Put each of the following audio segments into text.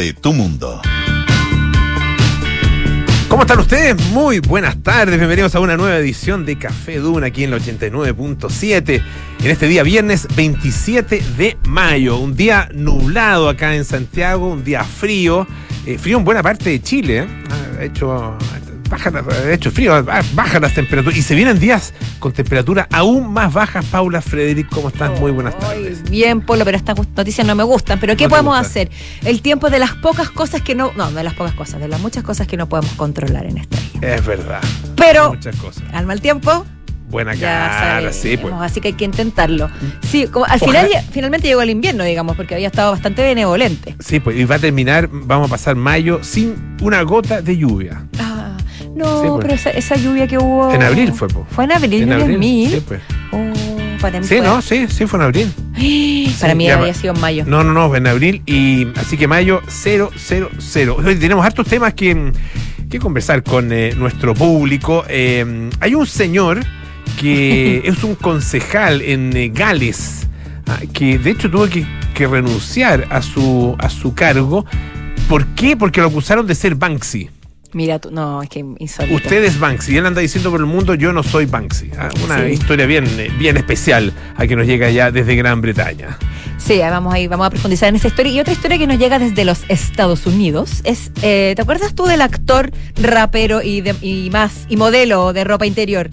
de tu mundo. ¿Cómo están ustedes? Muy buenas tardes, bienvenidos a una nueva edición de Café Duna aquí en el 89.7 en este día viernes 27 de mayo, un día nublado acá en Santiago, un día frío, eh, frío en buena parte de Chile, ¿eh? ha hecho baja, de hecho frío, bajan las temperaturas y se vienen días con temperatura aún más bajas. Paula, Frederick, ¿cómo estás? Muy buenas tardes. Bien, Polo, pero estas noticias no me gustan. Pero ¿qué podemos hacer? El tiempo de las pocas cosas que no, no, de las pocas cosas, de las muchas cosas que no podemos controlar en esta vida. Es verdad. Pero muchas cosas. al mal tiempo buena cara, sí, pues. Así que hay que intentarlo. Sí, como al final finalmente llegó el invierno, digamos, porque había estado bastante benevolente. Sí, pues y va a terminar, vamos a pasar mayo sin una gota de lluvia. Ah, no, pero esa, esa, lluvia que hubo. En abril fue. Fue en abril, en abril. Mil? Sí, pues. Oh, para mí sí, no, sí, sí, fue en abril. para mí había sido en mayo. No, no, no, en abril. Y así que mayo 000. Hoy tenemos hartos temas que, que conversar con eh, nuestro público. Eh, hay un señor que es un concejal en eh, Gales, ah, que de hecho tuvo que, que renunciar a su, a su cargo. ¿Por qué? Porque lo acusaron de ser Banksy. Mira, tú, no, es que insólito. Usted es Banksy. Él anda diciendo por el mundo, yo no soy Banksy. Ah, una historia bien, bien especial a que nos llega ya desde Gran Bretaña. Sí, vamos a, vamos a profundizar en esa historia. Y otra historia que nos llega desde los Estados Unidos es, eh, ¿te acuerdas tú del actor, rapero y, y más, y modelo de ropa interior?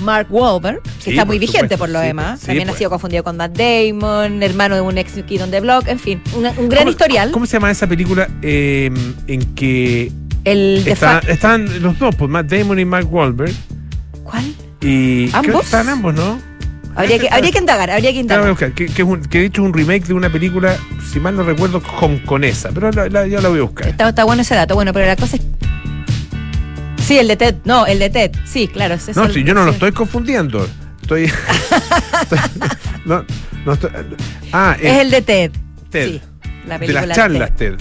Mark Wahlberg, que está muy vigente por lo demás. También ha sido confundido con Matt Damon, hermano de un ex Kid on the Block, en fin, un, gran historial. ¿Cómo se llama esa película eh, en que el están los dos, pues Matt Damon y Mark Wahlberg. ¿Cuál? Y ¿Ambos? están ambos, ¿no? Habría que, habría que indagar, habría que indagar. que, que, he dicho un remake de una película, si mal no recuerdo, hongkonesa, pero la, yo la voy a buscar. Está, está, bueno ese dato, bueno, pero la cosa es... Sí, el de Ted, no, el de Ted, sí, claro. Es no, sí, yo no lo estoy confundiendo. Estoy... no, no estoy... Ah, es el de Ted. Ted. Sí, la película de las charlas Ted.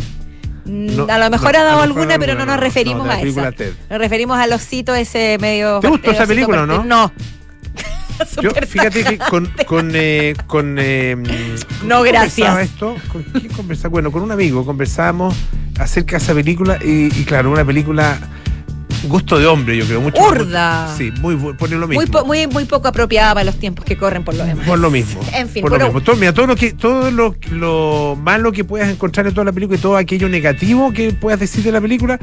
Mm, a lo mejor ha dado alguna, pero no nos referimos a eso. Nos referimos al osito ese medio. ¿Te gustó esa película, no? No. Yo, fíjate que con. con, eh, con eh, no, gracias. esto? ¿Con quién conversaba? Bueno, con un amigo conversábamos acerca de esa película y, y claro, una película gusto de hombre, yo creo. Mucho Urda. sí, muy, lo mismo. Muy, muy, poco apropiada para los tiempos que corren por lo demás. Por lo mismo. En fin, por lo mismo. Todo, mira, todo lo que, todo lo, lo, malo que puedas encontrar en toda la película y todo aquello negativo que puedas decir de la película,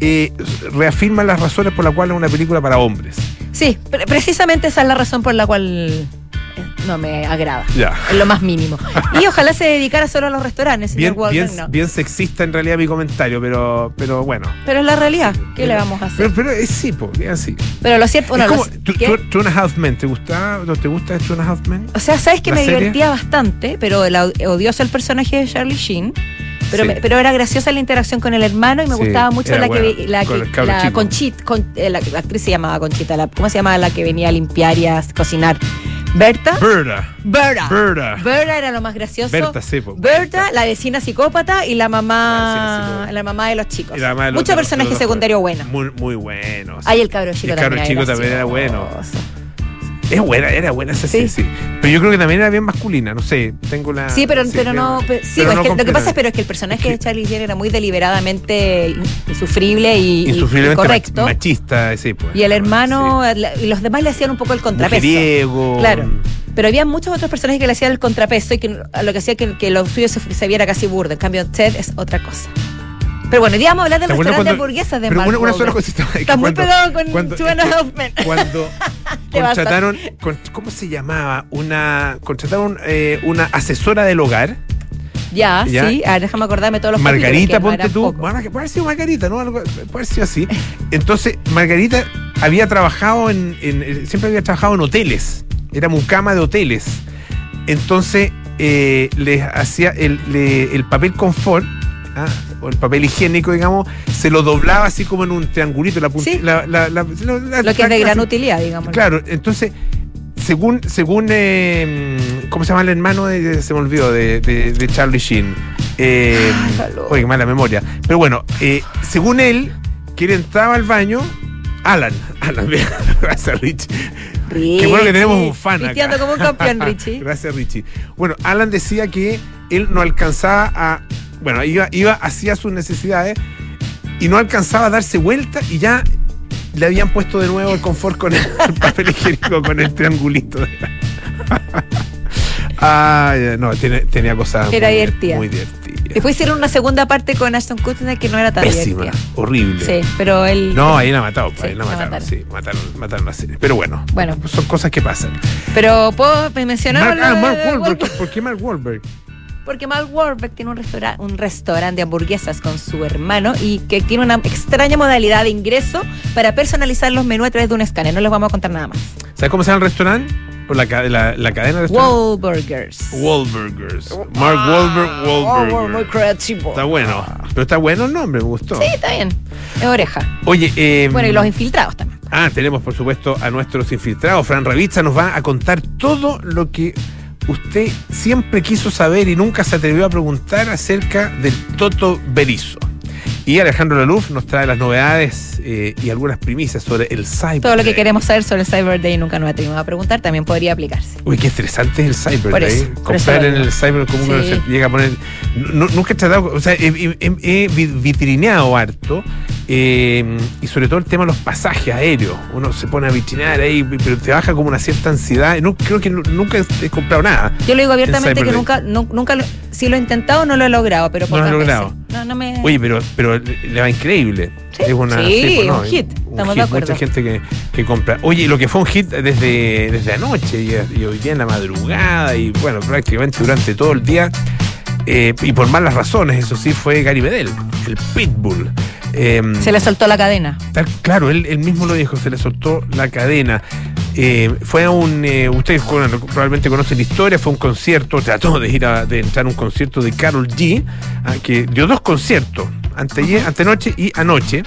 eh, reafirma las razones por las cuales es una película para hombres. Sí, precisamente esa es la razón por la cual no me agrada. Ya. En lo más mínimo. Y ojalá se dedicara solo a los restaurantes, señor bien, bien, bien, sexista en realidad mi comentario, pero, pero bueno. Pero es la realidad. ¿Qué le vamos a hacer? Pero, es sí, pues, así. Pero lo cierto. Bueno, Two, and a Half Men, ¿te gusta, ¿te gusta Two and a Half Men? O sea, sabes que me divertía bastante, pero el odioso el personaje de Charlie Sheen. Pero, pero, era graciosa la interacción con el hermano y me gustaba mucho la que la, la Conchita, eh, la, actriz se llamaba Conchita, la, ¿cómo se llamaba la que venía a limpiar y a cocinar? Berta. Berta. Berta. Berta. Berta era lo más gracioso. Berta, sí, Berta, la vecina psicópata y la mamá la, mamá de los chicos. Muchos personajes secundarios buenos. Muy, muy buenos. Ahí el cabro chico el cabro chico también era bueno. Es buena, era buena esa sí. sí. Pero yo creo que también era bien masculina, no sé, tengo la... Sí, pero, pero no... sí, es que, lo que pasa es, pero es que el personaje de Charlie Jenner era muy deliberadamente insufrible y, correcto. machista, sí. Pues, y el hermano, y los demás le hacían un poco el contrapeso. Mujeriego. Claro. Pero había muchos otros personajes que le hacían el contrapeso y que lo que hacía que, que lo suyo se, se viera casi burdo. En cambio, Ted es otra cosa. Pero bueno, digamos hablar del restaurante de hamburguesas de Pero una, una sola cosita. Está muy pegado con cuando, Cuando contrataron, ¿cómo se llamaba? Una contrataron eh, una asesora del hogar. Ya, sí. A ver, déjame acordarme todos los Margarita, ponte tú. Puede haber sido Margarita, ¿no? Puede haber sido así. Entonces, Margarita había trabajado en, siempre había trabajado en hoteles. Era mucama de hoteles. Entonces, eh, les hacía el, el papel confort ¿ah? o el papel higiénico, digamos, se lo doblaba así como en un triangulito. La, sí. la, lo que es de gran utilidad, digamos. Claro, entonces, según, según eh, ¿cómo se llama el hermano? De, se me olvidó, de, de, Charlie Sheen. Eh, oye, mala memoria. Pero bueno, eh, según él, que él entraba al baño, Alan, Alan, gracias Richie. Qué bueno que tenemos un fan acá. como un campeón, Richie. gracias, Richie. Bueno, Alan decía que él no alcanzaba a. Bueno, iba, iba hacia sus necesidades y no alcanzaba a darse vuelta y ya le habían puesto de nuevo el confort con el, el papel higiénico con el triangulito. ah, no, tiene- tenía cosas Era muy, divertida. muy divertidas. Después hicieron una segunda parte con Ashton Kutcher que no era tan Pésima, divertida. horrible. Sí, pero él. No, ahí la mataron, Sí, ahí la mataron, mataron. sí, mataron, mataron la serie. Pero bueno, Bueno. son cosas que pasan. Pero puedo mencionar. Mark, ah, Mark Wahlberg, ¿por- ¿por qué Mark Wahlberg? Porque Mark Wahlberg tiene un, restaura- un restaurante de hamburguesas con su hermano y que tiene una extraña modalidad de ingreso para personalizar los menús a través de un escáner. No les vamos a contar nada más. ¿Sabes cómo se llama el restaurante? La, ca- la, la cadena de restaurantes. Wahlburgers. Wahlburgers. Mark Wahlberg, muy Wahlburger. creativo. Está bueno. Pero está bueno el nombre, me gustó. Sí, está bien. Es oreja. Oye, eh, Bueno, y los infiltrados también. Ah, tenemos por supuesto a nuestros infiltrados. Fran Ravizza nos va a contar todo lo que usted siempre quiso saber y nunca se atrevió a preguntar acerca del Toto Berizo. Y Alejandro Laluf nos trae las novedades eh, y algunas primicias sobre el Cyber. Todo lo que queremos saber sobre el Cyber Day nunca nos atrevimos a preguntar, también podría aplicarse. Uy, qué estresante es el Cyber Por Day. eso, por eso Comprar en el Cyber como uno se llega a poner. Nu- nunca he tratado, o sea, he, he- he- he vi- vitrineado harto. Eh, y sobre todo el tema de los pasajes aéreos. Uno se pone a vitrinear ahí, pero te baja como una cierta ansiedad. No, creo que nu- nunca he comprado nada. Yo lo digo abiertamente que nunca, nu- nunca lo, si lo he intentado no lo he logrado, pero No lo has logrado. No, no me. Oye, pero, pero le va increíble. Sí, es una, sí, pues, un hit. Estamos de acuerdo. Mucha gente que, que compra. Oye, lo que fue un hit desde, desde anoche y, y hoy día en la madrugada y bueno, prácticamente durante todo el día. eh, y por malas razones, eso sí, fue Gary Medel, el Pitbull. Eh, se le soltó la cadena. Tal- claro, él, él mismo lo dijo, se le soltó la cadena. Eh, fue a un, eh, ustedes probablemente conocen la historia, fue un concierto, trató de ir a de entrar a un concierto de Carol G, ah, que dio dos conciertos, anteayer, antenoche y anoche.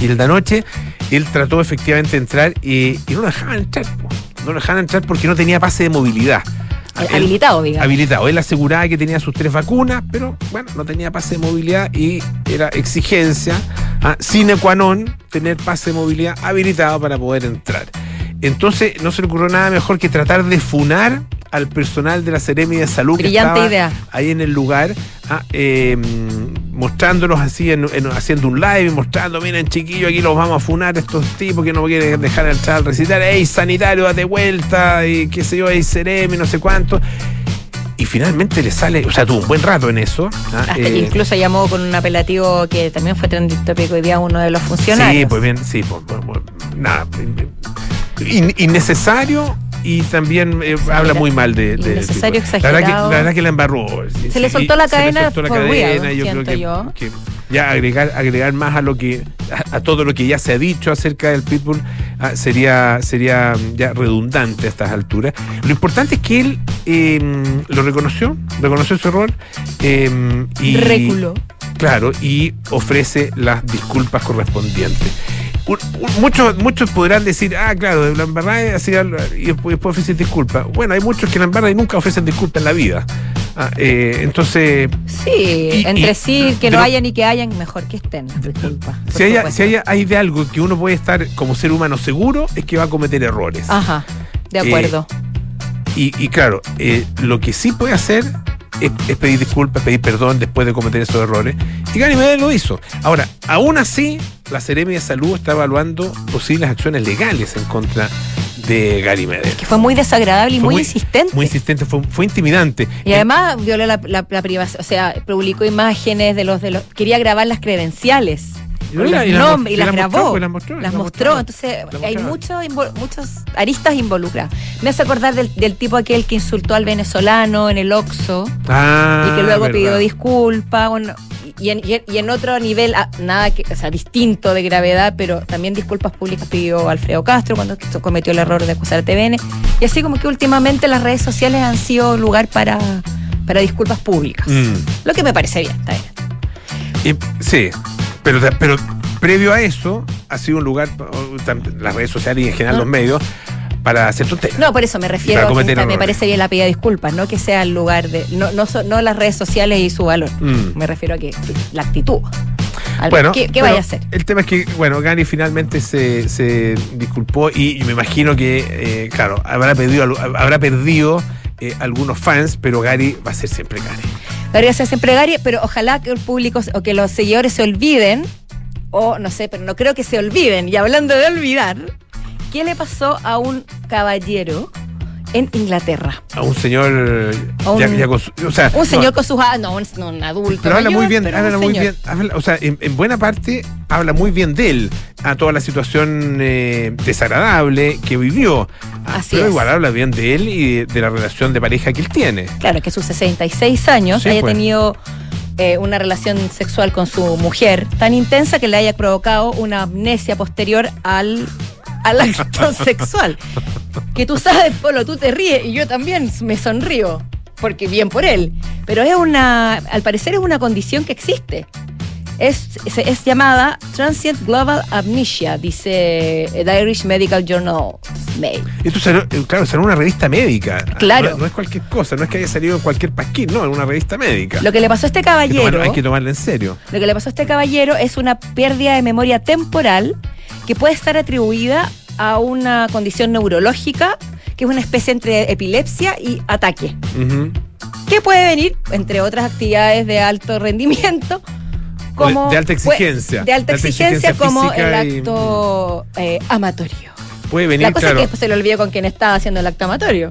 Y el de anoche, él trató efectivamente de entrar y, y no lo dejaban entrar. No lo dejaban entrar porque no tenía pase de movilidad. Él- Habilitado, digamos. habilitado. Él aseguraba que tenía sus tres vacunas, pero bueno, no tenía pase de movilidad y era exigencia ah, sine qua non tener pase de movilidad habilitado para poder entrar. Entonces no se le ocurrió nada mejor que tratar de funar al personal de la Seremi de Salud Brillante que estaba idea. ahí en el lugar, ah, eh, mostrándolos así, en- en- haciendo un live, mostrando, miren chiquillos, aquí los vamos a funar estos tipos que no quieren dejar entrar al recital, ey sanitario, date vuelta, y qué sé yo, ey Seremi, no sé cuánto. Y finalmente le sale, o sea, tuvo un buen rato en eso. ah, Hasta eh, incluso llamó con un apelativo que también fue trending topic hoy día uno de los funcionarios. Sí, pues bien, sí, pues, pues, pues, nada. in- innecesario y también eh, habla muy mal de. de Innecesario, tipo. La verdad, que, la verdad que la embarró. Se le soltó la cadena Se le soltó la cadena. real, yo creo que, yo. que ya agregar, agregar más a lo que a, a todo lo que ya se ha dicho acerca del Pitbull ah, sería, sería mm, ya redundante a estas alturas. Lo importante es que él eh, lo reconoció, reconoció su error. eh, y, Reculó. Claro, y ofrece las disculpas correspondientes. Un- un- muchos, muchos podrán decir, ah, claro, la embarrada así, y después, después ofrecen disculpas. Bueno, hay muchos que la embarran y nunca ofrecen disculpas en la vida. Ah, eh, entonces, Sí, Y- entre y- sí, que no hayan y que hayan, mejor que estén. Disculpa. por si, hay, supuesto. si hay, hay de algo que uno puede estar como ser humano seguro, es que va a cometer errores. Ajá, de Eh, acuerdo. Y, y claro, eh, lo que sí puede hacer es, es pedir disculpas, pedir perdón después de cometer esos errores. Y Gary Medel lo hizo. Ahora, aún así, la Seremi de Salud está evaluando posibles acciones legales en contra de Gary Medel. que fue muy desagradable y muy, muy- insistente. Muy insistente, fue, fue intimidante. y además violó la, la, la privacidad, o sea, publicó imágenes de los de los. Quería grabar las credenciales. Y la- las y grabó. pues, las mostró, las las mostró. mostraba. Entonces, hay muchos muchos aristas involucradas. Me hace acordar del, del tipo aquel que insultó al venezolano en el Oxxo Ah, y que luego verdad. pidió disculpas. Bueno, y en, y otro nivel, ah, nada que, o sea, distinto de gravedad, pero también disculpas públicas pidió Alfredo Castro cuando cometió el error de acusar a TVN. Y así como que últimamente las redes sociales han sido lugar para, para disculpas públicas. Mm. Lo que me parece bien, está bien. Y- sí, pero, pero previo a eso ha sido un lugar, las redes sociales y en general Ah. los medios, para hacer tonterías. No, por eso me refiero a que me parece bien la pedida de disculpas, no que sea el lugar de. No, no, so- no las redes sociales y su valor. Mm. Me refiero a que la actitud. Bueno, ¿Qué, vaya a hacer? El tema es que, bueno, Gary finalmente se, se disculpó y, y me imagino que, eh, claro, habrá perdido, habrá perdido eh, algunos fans, pero Gary va a ser siempre Gary. Gary va a ser siempre Gary, pero ojalá que el público o que los seguidores se olviden, o no sé, pero no creo que se olviden. Y hablando de olvidar, ¿qué le pasó a un caballero en Inglaterra. A un señor. A un- ya- ya con su- o sea, Un señor no, con sus. No, un, no, un adulto. Pero habla mayor, muy bien, pero habla muy señor. bien. habla- o sea, en, en buena parte habla muy bien de él, a toda la situación eh, desagradable que vivió. Ah, Así pero es. igual habla bien de él y de, de la relación de pareja que él tiene. Claro, que sus 66 años Sí, haya pues. tenido eh, una relación sexual con su mujer tan intensa que le haya provocado una amnesia posterior al, al acto sexual. Que tú sabes, Polo, tú te ríes y yo también me sonrío, porque bien por él. Pero es una, al parecer es una condición que existe. Es, es, es llamada Transient Global Amnesia, dice The Irish Medical Journal Mail. Esto salió, eh, claro, salió en una revista médica. Claro. No, no es cualquier cosa, no es que haya salido en cualquier pasquín, no, en una revista médica. Lo que le pasó a este Hay que caballero. hay que tomarlo en serio. Lo que le pasó a este caballero es una pérdida de memoria temporal que puede estar atribuida a una condición neurológica que es una especie entre epilepsia y ataque, que puede venir, entre otras actividades de alto rendimiento, como de alta exigencia. de alta De alta exigencia, exigencia como el y- acto eh, amatorio. Puede venir, La cosa claro. es que después se le olvidó con quién estaba haciendo el acto amatorio.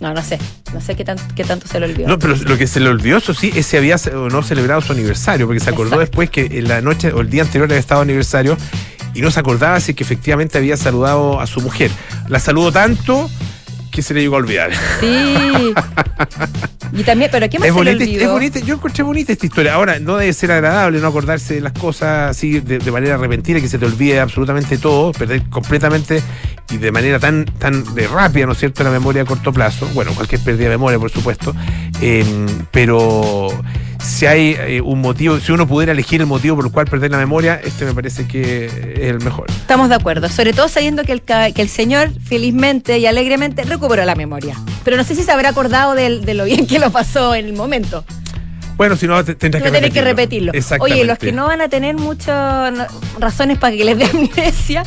No, no sé, no sé qué, tan- qué tanto se le olvidó. No, pero lo que se le olvidó, eso sí, es si había o no celebrado su aniversario, porque se acordó Exacto. después que en la noche o el día anterior había estado aniversario y no se acordaba si es que efectivamente había saludado a su mujer. La saludó tanto que se le llegó a olvidar. Sí. Y también, pero ¿qué más Es se le bonita, olvidó? es bonita, yo encontré bonita esta historia. Ahora, no debe ser agradable no acordarse de las cosas así de, de manera repentina, que se te olvide absolutamente todo, perder completamente y de manera tan, tan de rápida, ¿no es cierto?, la memoria a corto plazo. Bueno, cualquier pérdida de memoria, por supuesto. Eh, pero si hay eh, un motivo, si uno pudiera elegir el motivo por el cual perder la memoria, este me parece que es el mejor. Estamos de acuerdo, sobre todo sabiendo que el, que el señor felizmente y alegremente recuperó la memoria. Pero no sé si se habrá acordado del- de, lo bien que lo pasó en el momento. Bueno, si no, te- tendrás que repetirlo. Exactamente. Oye, los que no van a tener muchas no- razones para que les dé amnesia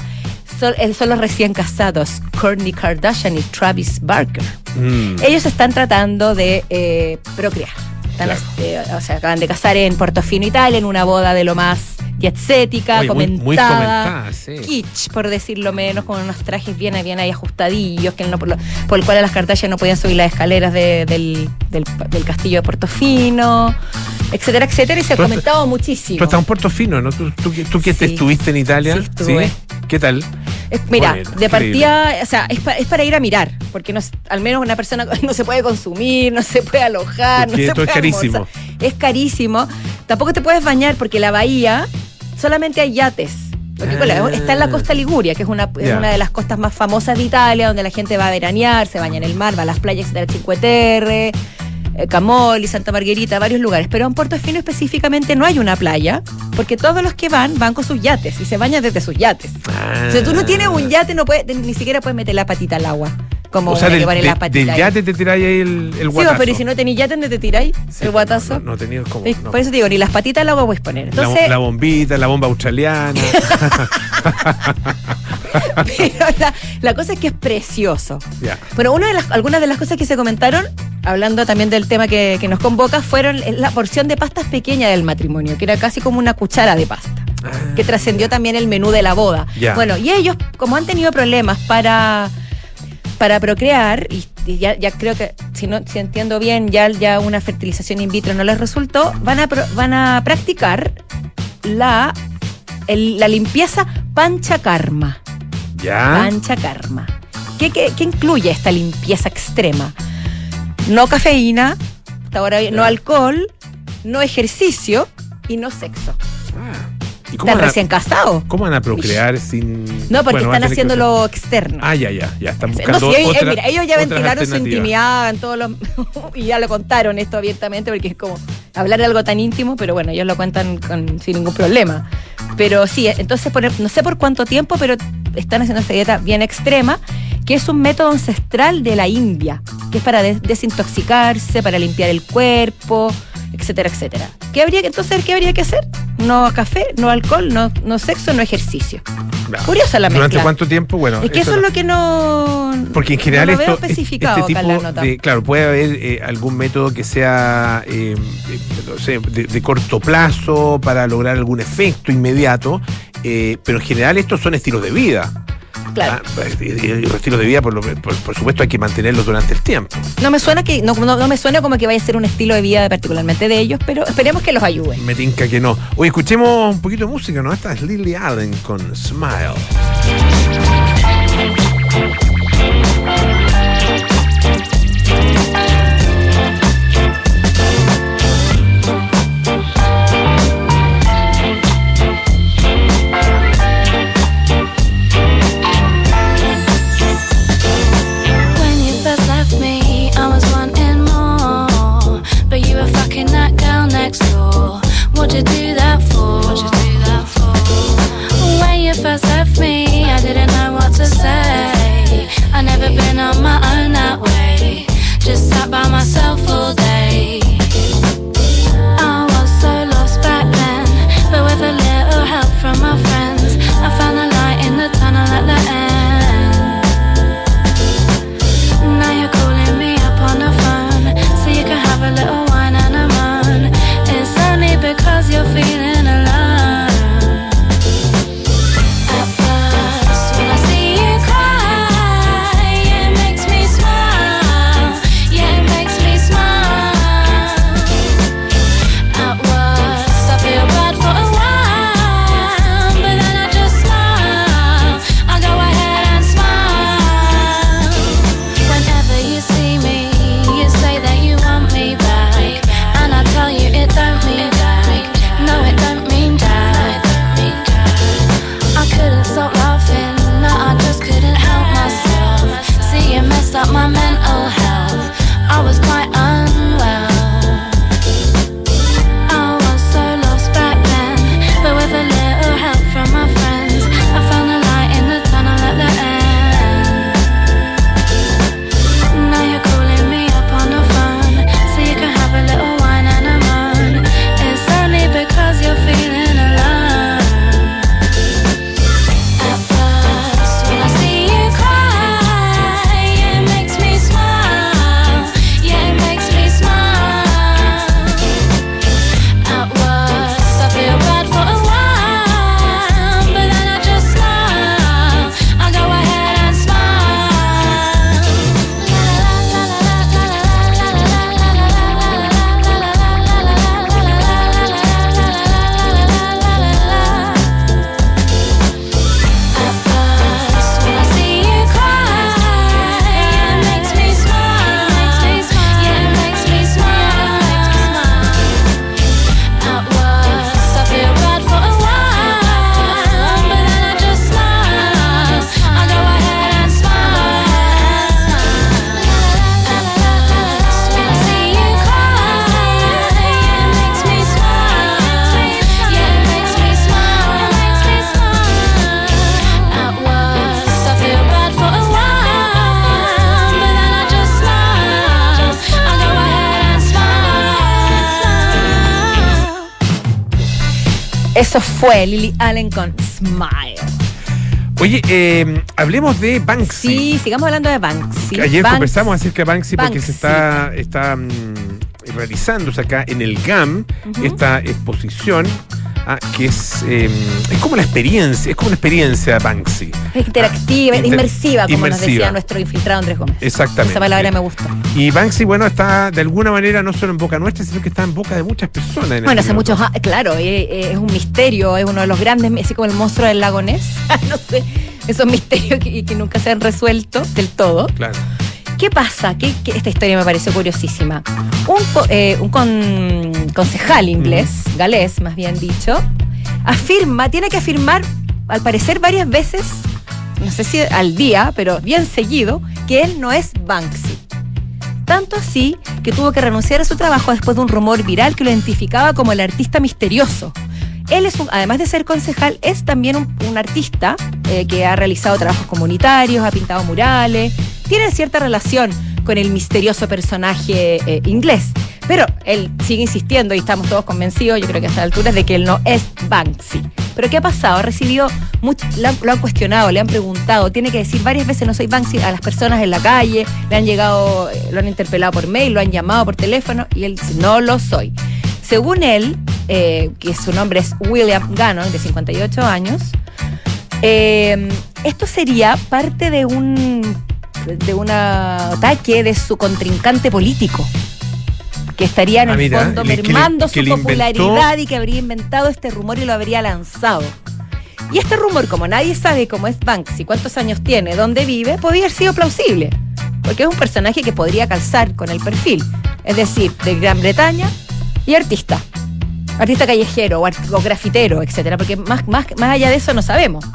son, eh, son los recién casados, Kourtney Kardashian y Travis Barker. Mm. Ellos están tratando de eh, procrear. Están, Claro. eh, o sea, acaban de casar en Portofino, Italia, en una boda de lo más muy- comentada, muy comentada, sí. kitsch, por decirlo menos, con unos trajes bien, bien ahí ajustadillos, que no, por, lo- por el cual las Kardashian no podían subir las escaleras de- del, del- del castillo de Portofino, etcétera, etcétera, y se ha comentado muchísimo. Tú estás en Puerto Fino, ¿no? Tú, tú, tú que te estuviste en Italia. Sí, estuve. ¿Qué tal? Es- mira, Bueno, de partida, o sea, es, pa- es para ir a mirar, porque no, al menos una persona no se puede consumir, no se puede alojar, Porque no se todo es puede carísimo. almorzar. Es carísimo. Tampoco te puedes bañar porque la bahía solamente hay yates. Porque, bueno, Ah. está en la costa Liguria, que es una, es Ya. una de las costas más famosas de Italia, donde la gente va a veranear, se baña en el mar, va a las playas de la Cinque Terre, eh, Camoli, Santa Margarita, varios lugares. Pero en Portofino específicamente no hay una playa, porque todos los que van van con sus yates y se bañan desde sus yates. O sea, tú no tienes un yate, no puedes, ni siquiera puedes meter la patita al agua. Como O sea, del, de- del yate te tiráis ahí el, el Sí, guatazo. pero ¿y si no tenés yate, ¿dónde te tiráis Sí, el guatazo? No, no tenía como. No. Por eso te digo, ni las patitas al agua puedes poner. La, Entonces, la bombita, la bomba australiana. pero la, la cosa es que es precioso. Bueno, una de las, algunas de las cosas que se comentaron, hablando también del tema que, que nos convoca, fueron la porción de pastas pequeña del matrimonio, que era casi como una cuchara de pasta. que trascendió también el menú de la boda. Bueno, y ellos, como han tenido problemas para, para procrear, y, y ya, ya creo que, si no si entiendo bien, ya, ya una fertilización in vitro no les resultó, van a, pro- van a practicar la, el- la limpieza panchakarma. Ya. Panchakarma. ¿Qué, qué, qué incluye esta limpieza extrema? No cafeína, hasta ahora no alcohol, no ejercicio y no sexo. Ah. ¿Y cómo Están recién casados. cómo van a procrear sin.? No, porque Bueno, están tener que haciendo usar- lo externo. Ah, ya, ya, ya. Están No, buscando. sí, ellos, otra- mira, ellos ya ventilaron su intimidad en todos los y ya lo contaron esto abiertamente porque es como hablar de algo tan íntimo, pero bueno, ellos lo cuentan con- sin ningún problema. Pero sí, entonces por- no sé por cuánto tiempo, pero están haciendo esta dieta bien extrema, que es un método ancestral de la India, que es para des- desintoxicarse, para limpiar el cuerpo. Etcétera, etcétera. ¿Qué habría que entonces qué habría que hacer? No café, no alcohol, no, no sexo, no ejercicio. Claro. Curiosa la mezcla. ¿Durante cuánto tiempo? Bueno, Es que eso es lo que no. Porque en general no lo veo esto, especificado este acá tipo en la nota. de, claro, puede haber eh, algún método que sea eh, eh, no sé, de, de corto plazo para lograr algún efecto inmediato, eh, pero en general estos son estilos de vida. Claro. Ah, y, y los estilos de vida, por, lo- por- por supuesto, hay que mantenerlos durante el tiempo. No me suena que no, no, no me suena como que vaya a ser un estilo de vida particularmente de ellos, pero esperemos que los ayude. Me tinca que no. Oye, escuchemos un poquito de música, ¿no? Esta es Lily Allen con Smile. Eso fue Lily Allen con Smile. Oye, eh, hablemos de Banksy. Sí, sigamos hablando de Banksy. Ayer Banks- conversamos acerca de Banksy, porque se está, está realizándose acá en el GAM esta exposición ah, que es, eh, es como la experiencia, es como una experiencia Banksy. Es interactiva, Ah, inter- inmersiva, como nos decía nuestro infiltrado Andrés Gómez. Exactamente. Esa palabra me gusta. Y Banksy, bueno, está de alguna manera no solo en boca nuestra, sino que está en boca de muchas personas. en Bueno, hace muchos años, claro, eh, eh, es un misterio, es uno de los grandes, así como el monstruo del lago Ness. no sé, esos misterios que, que nunca se han resuelto del todo. Claro. ¿Qué pasa? ¿Qué- qué- esta historia me pareció curiosísima. Un, eh, un con- concejal inglés, galés más bien dicho, afirma, tiene que afirmar, al parecer varias veces, no sé si al día, pero bien seguido, que él no es Banksy. Tanto así que tuvo que renunciar a su trabajo después de un rumor viral que lo identificaba como el artista misterioso. Él es, un- además de ser concejal, es también un, un artista eh, que ha realizado trabajos comunitarios, ha pintado murales, tiene cierta relación con el misterioso personaje eh, inglés. Pero él sigue insistiendo y estamos todos convencidos, yo creo que a esta altura, de que él no es Banksy. Pero ¿qué ha pasado? Ha recibido, mucho, lo, han, cuestionado, le han preguntado, tiene que decir varias veces no soy Banksy a las personas en la calle, le han llegado, eh, lo han interpelado por mail, lo han llamado por teléfono y él dice, no lo soy. Según él, eh, que su nombre es William Gannon, de 58 años, esto sería parte de un de un ataque de su contrincante político que estaría en Ah, el mira, fondo le- que le- mermando que su popularidad y que habría inventado este rumor y lo habría lanzado. Y este rumor, como nadie sabe cómo es Banksy, cuántos años tiene, dónde vive, podría haber sido plausible. Porque es un personaje que podría calzar con el perfil. Es decir, de Gran Bretaña y artista. Artista callejero o grafitero, etcétera. Porque más, más, más allá de eso no sabemos.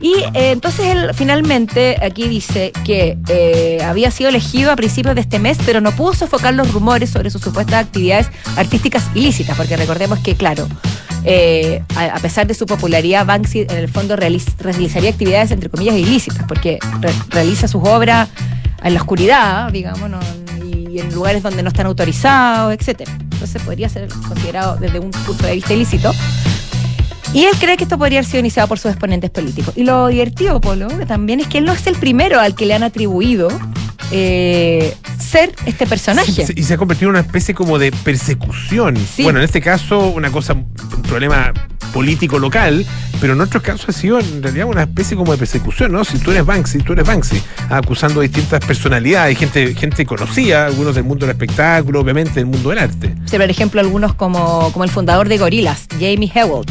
Y eh, entonces él finalmente aquí dice que eh, había sido elegido a principios de este mes, pero no pudo sofocar los rumores sobre sus supuestas actividades artísticas ilícitas, porque recordemos que, claro, eh, a, pesar de su popularidad, Banksy en el fondo realiz- realizaría actividades entre comillas ilícitas, porque re- realiza sus obras en la oscuridad, digamos, no- y en lugares donde no están autorizados, etcétera. Entonces podría ser considerado desde un punto de vista ilícito. Y él cree que esto podría haber sido iniciado por sus exponentes políticos. Y lo divertido, Polo, también es que él no es el primero al que le han atribuido eh, ser este personaje. Sí, Y se ha convertido en una especie como de persecución. Sí. Bueno, en este caso, una cosa, un problema político local, pero en otros casos ha sido en realidad una especie como de persecución, ¿no? Si tú eres Banksy, tú eres Banksy, acusando a distintas personalidades, gente, gente conocida, algunos del mundo del espectáculo, obviamente del mundo del arte. Sí, por ejemplo, algunos como, como el fundador de Gorillaz, Jamie Hewlett.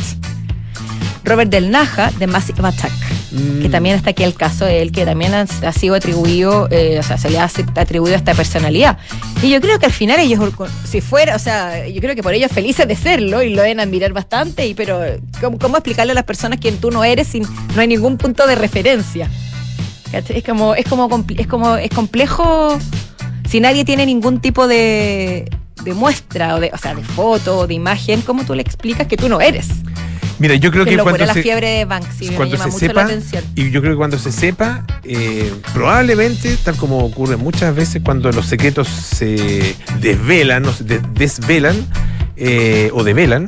Robert Del Naja, de Massive Attack. Mm. que también está aquí el caso de él, que también ha, ha sido atribuido, eh, o sea, se le ha atribuido esta personalidad. Y yo creo que al final ellos, si fuera, o sea, yo creo que por ellos felices de serlo y lo deben admirar bastante, y pero ¿cómo, cómo explicarle a las personas quién tú no eres si no hay ningún punto de referencia? Es como, es como, es como, es complejo si nadie tiene ningún tipo de, de muestra, o, de, o sea, de foto, o de imagen, ¿cómo tú le explicas que tú no eres? Mira, yo creo que locura cuando la se, fiebre de cuando se sepa, y yo creo que cuando se sepa, eh, probablemente, tal como ocurre muchas veces cuando los secretos se desvelan, no se de- desvelan, eh, o develan,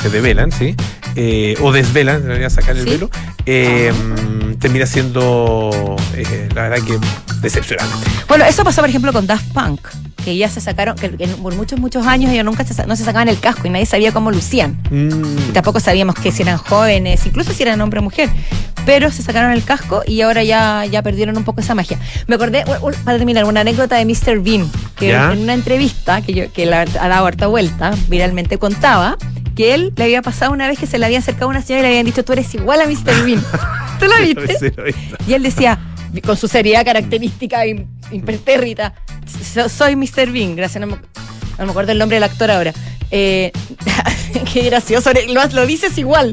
se develan, ¿sí? Eh, o desvelan, en realidad sacar el Sí. velo, eh, termina siendo, eh, la verdad que decepcionante. Bueno, eso pasó, por ejemplo, con Daft Punk, que ya se sacaron, que, por muchos, muchos años ellos nunca se, no se sacaban el casco y nadie sabía cómo lucían. Mm. Y tampoco sabíamos que si eran jóvenes, incluso si eran hombre o mujer. Pero se sacaron el casco y ahora ya, ya perdieron un poco esa magia. Me acordé, para terminar, una anécdota de Mr. Bean, que ¿Ya? en una entrevista que, yo, que la, ha dado harta vuelta, viralmente contaba, que él le había pasado una vez que se le había acercado una señora y le habían dicho, tú eres igual a Mr. Bean. ¿Tú lo viste? Y él decía, con su seriedad característica im- impertérrita, "So- soy Mr. Bean, gracias, no me, no me acuerdo el nombre del actor ahora. Eh, qué gracioso, lo, lo dices igual.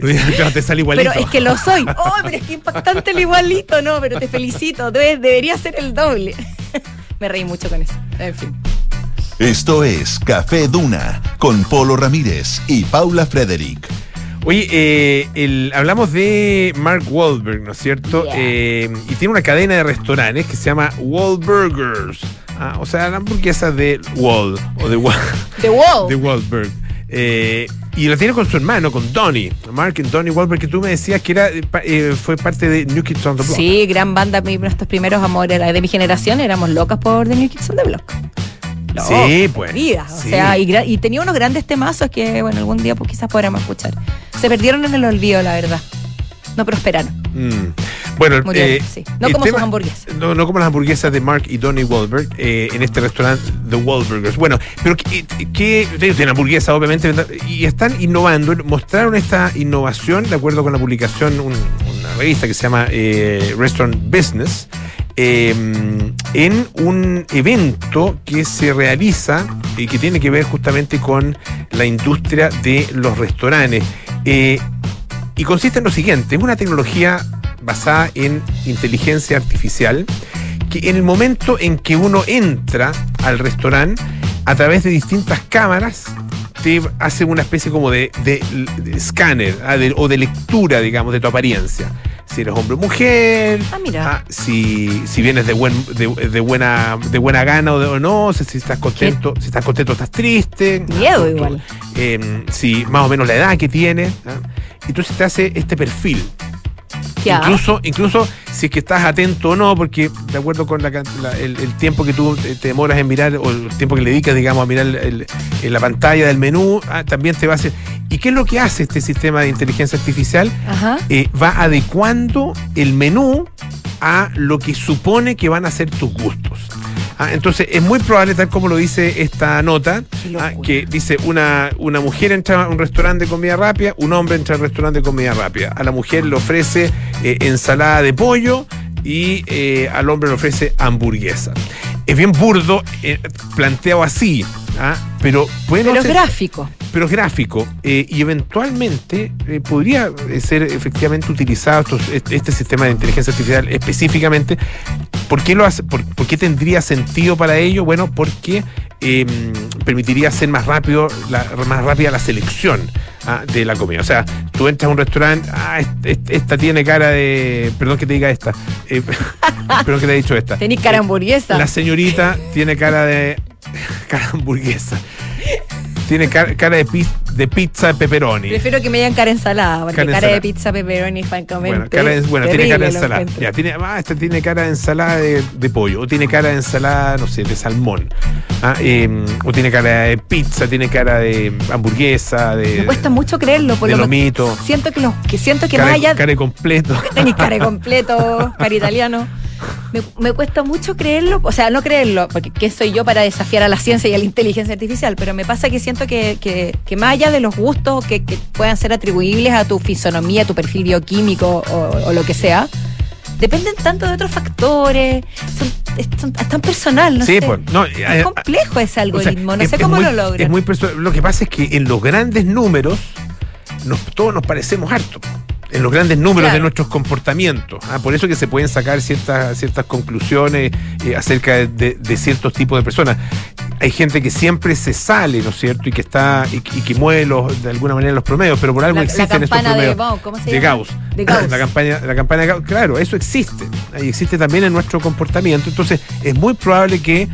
Te sale igualito. Pero es que lo soy. Oh, pero es que impactante lo igualito, no, pero te felicito. debe- debería ser el doble. Me reí mucho con eso. En fin. Esto es Café Duna con Polo Ramírez y Paula Frederick. Oye, eh, el- hablamos de Mark Wahlberg, ¿no es cierto? Yeah. Eh, y tiene una cadena de restaurantes que se llama Wahlburgers. Ah, o sea, la hamburguesa de Wall o de, Wa- The Wall. de Wahlberg. Eh, y la tiene con su hermano, con Donnie, Mark y Donnie Wahlberg, que tú me decías que era eh, eh, fue parte de New Kids on the Block. Sí, gran banda, mi- nuestros primeros amores de mi generación, éramos locas por The New Kids on the Block. Sí, pues. Vida, o Sí. sea, y tenía unos grandes temazos que, bueno, algún día pues quizás podremos escuchar. Se perdieron en el olvido, la verdad. No prosperaron. Mm. Bueno, Murieron, eh, sí. No como sus hamburguesas. No, no como las hamburguesas de Mark y Donnie Wahlberg eh, en este restaurante The Wahlburgers. Bueno, pero que, que tienen hamburguesas, obviamente, y están innovando. Mostraron esta innovación, de acuerdo con la publicación, un- una revista que se llama eh, Restaurant Business, eh, en un evento que se realiza y que tiene que ver justamente con la industria de los restaurantes. Eh, y consiste en lo siguiente, es una tecnología basada en inteligencia artificial que en el momento en que uno entra al restaurante, a través de distintas cámaras, te hace una especie como de, de- de escáner ah, de- o de lectura, digamos, de tu apariencia. si eres hombre o mujer, Ah, mira. ah, si, si vienes de buen de, de buena de buena gana o, no, si, si estás contento, si estás contento o estás triste. Miedo Ah, igual. eh, si más o menos la edad que tienes. Entonces te hace este perfil. Ya. Incluso, incluso si es que estás atento o no, porque de acuerdo con la can- la- el, el tiempo que tú te demoras en mirar, o el tiempo que le dedicas, digamos, a mirar el- el- en la pantalla del menú, ah, también te va a hacer. ¿Y qué es lo que hace este sistema de inteligencia artificial? Eh, va adecuando el menú a lo que supone que van a ser tus gustos. Ah, entonces es muy probable, tal como lo dice esta nota, ah, que dice una, una mujer entra a un restaurante de comida rápida, un hombre entra al restaurante de comida rápida. A la mujer le ofrece eh, ensalada de pollo y eh, al hombre le ofrece hamburguesa. Es bien burdo, eh, planteado así, ah, pero puede no Pero ser- gráfico. Pero es gráfico eh, y eventualmente eh, podría eh, ser efectivamente utilizado estos- este, sistema de inteligencia artificial específicamente. ¿Por qué, lo hace, por, por qué tendría sentido para ello? Bueno, porque eh, permitiría hacer más rápido la, más rápida la selección ah, de la comida. O sea, tú entras a un restaurante, ah, est- est- esta tiene cara de. Perdón que te diga esta. perdón que te he dicho esta. Tenís cara hamburguesa. la señorita tiene cara de. cara hamburguesa. Tiene cara, cara de, pi- de pizza de pepperoni. Prefiero que me digan cara ensalada, porque Cara cara, de pizza pepperoni, francamente. Bueno, cara de- bueno, tiene cara de ensalada. Ya, tiene, ah, esta tiene cara de ensalada de, de pollo. O tiene cara de ensalada, no sé, de salmón. Ah, eh, o tiene cara de pizza, tiene cara de hamburguesa, de. Me cuesta mucho creerlo, por de lo lomito. Siento que, los, que siento que cara, más allá completo. cara de completo, cara italiano. Me, me cuesta mucho creerlo, o sea, no creerlo, porque ¿qué soy yo para desafiar a la ciencia y a la inteligencia artificial? Pero me pasa que siento que, que, que más allá de los gustos que, que puedan ser atribuibles a tu fisonomía, tu perfil bioquímico o, o lo que sea, dependen tanto de otros factores, son, es, son- es tan personal, no sí, sé. pues. No, es eh, complejo ese o sea, algoritmo, no es- sé cómo muy- lo logran. Es muy perso- lo que pasa es que en los grandes números nos, todos nos parecemos harto. En los grandes números Claro. de nuestros comportamientos. Ah, por eso que se pueden sacar ciertas, ciertas conclusiones eh, acerca de, de- de ciertos tipos de personas. Hay gente que siempre se sale, ¿no es cierto? Y que está y, y que mueve los, de alguna manera los promedios, pero por algo La- la existen estos campana de promedios. Gauss, ¿cómo se de llama? Gauss. De Gauss. La campaña, la campaña de Gauss. Claro, eso existe. Ahí existe también en nuestro comportamiento. Entonces, es muy probable que,